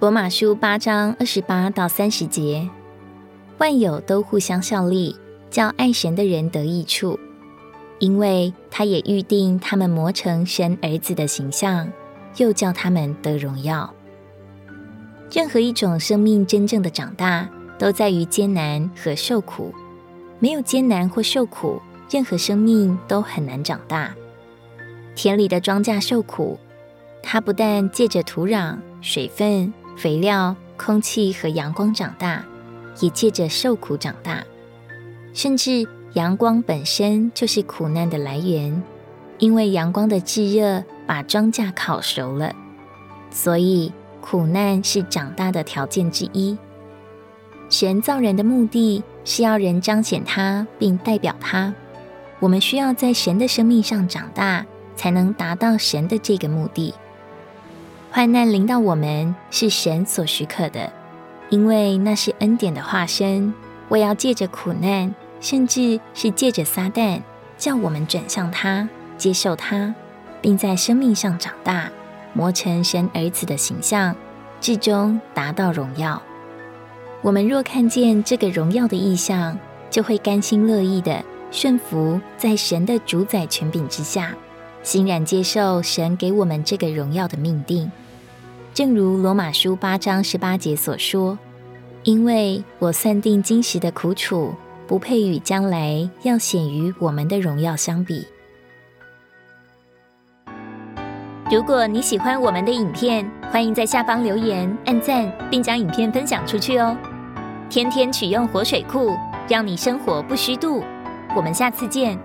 罗马书八章二十八到三十节，万有都互相效力，叫爱神的人得益处，因为他也预定他们磨成神儿子的形象，又叫他们得荣耀。任何一种生命真正的长大，都在于艰难和受苦。没有艰难或受苦，任何生命都很难长大。田里的庄稼受苦，它不但借着土壤、水分、肥料、空气和阳光长大，也借着受苦长大。甚至阳光本身就是苦难的来源，因为阳光的炙热把庄稼烤熟了，所以。苦难是长大的条件之一。神造人的目的是要人彰显他，并代表他。我们需要在神的生命上长大，才能达到神的这个目的。患难临到我们是神所许可的，因为那是恩典的化身。我要借着苦难，甚至是借着撒旦，叫我们转向他，接受他，并在生命上长大。磨成神儿子的形象，至终达到荣耀。我们若看见这个荣耀的意象，就会甘心乐意的顺服在神的主宰权柄之下，欣然接受神给我们这个荣耀的命定。正如罗马书八章十八节所说：“因为我算定今时的苦楚，不配与将来要显于我们的荣耀相比。”如果你喜欢我们的影片，欢迎在下方留言、按赞，并将影片分享出去哦！天天取用活水库，让你生活不虚度。我们下次见。